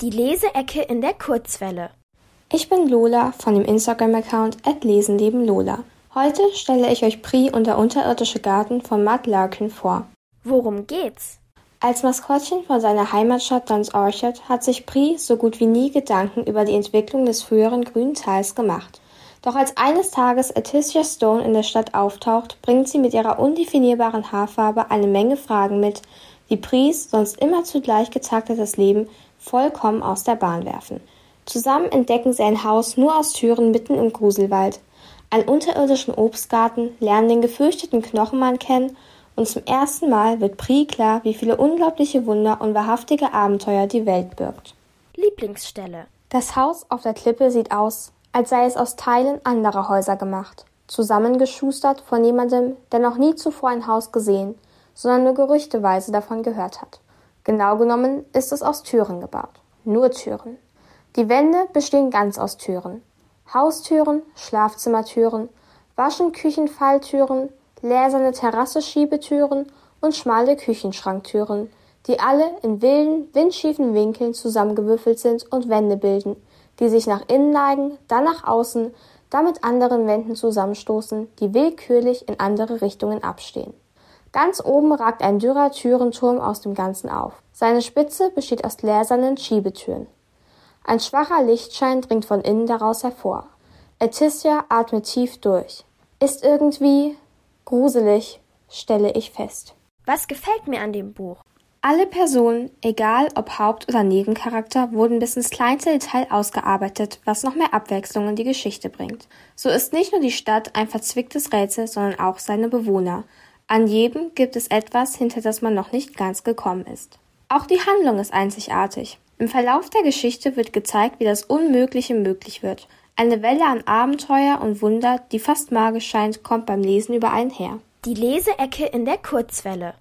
Die Leseecke in der Kurzwelle. Ich bin Lola von dem Instagram-Account @lesenlebenlola. Heute stelle ich euch Pri und der unterirdische Garten von Matt Larkin vor. Worum geht's? Als Maskottchen von seiner Heimatstadt Duns Orchard hat sich Pri so gut wie nie Gedanken über die Entwicklung des früheren grünen Tals gemacht. Doch als eines Tages Aticia Stone in der Stadt auftaucht, bringt sie mit ihrer undefinierbaren Haarfarbe eine Menge Fragen mit, die Pris sonst immer zugleich getaktetes Leben vollkommen aus der Bahn werfen. Zusammen entdecken sie ein Haus nur aus Türen mitten im Gruselwald, einen unterirdischen Obstgarten, lernen den gefürchteten Knochenmann kennen und zum ersten Mal wird Pri klar, wie viele unglaubliche Wunder und wahrhaftige Abenteuer die Welt birgt. Lieblingsstelle. Das Haus auf der Klippe sieht aus, als sei es aus Teilen anderer Häuser gemacht, zusammengeschustert von jemandem, der noch nie zuvor ein Haus gesehen, sondern nur gerüchteweise davon gehört hat. Genau genommen ist es aus Türen gebaut. Nur Türen. Die Wände bestehen ganz aus Türen. Haustüren, Schlafzimmertüren, Waschen, Küchenfalltüren, gläserne Terrasse-Schiebetüren und schmale Küchenschranktüren, die alle in wilden, windschiefen Winkeln zusammengewürfelt sind und Wände bilden, die sich nach innen neigen, dann nach außen, dann mit anderen Wänden zusammenstoßen, die willkürlich in andere Richtungen abstehen. Ganz oben ragt ein dürrer Türenturm aus dem Ganzen auf. Seine Spitze besteht aus gläsernen Schiebetüren. Ein schwacher Lichtschein dringt von innen daraus hervor. Eticia atmet tief durch. Ist irgendwie gruselig, stelle ich fest. Was gefällt mir an dem Buch? Alle Personen, egal ob Haupt- oder Nebencharakter, wurden bis ins kleinste Detail ausgearbeitet, was noch mehr Abwechslung in die Geschichte bringt. So ist nicht nur die Stadt ein verzwicktes Rätsel, sondern auch seine Bewohner. An jedem gibt es etwas, hinter das man noch nicht ganz gekommen ist. Auch die Handlung ist einzigartig. Im Verlauf der Geschichte wird gezeigt, wie das Unmögliche möglich wird. Eine Welle an Abenteuer und Wunder, die fast magisch scheint, kommt beim Lesen über einen her. Die Leseecke in der Kurzwelle.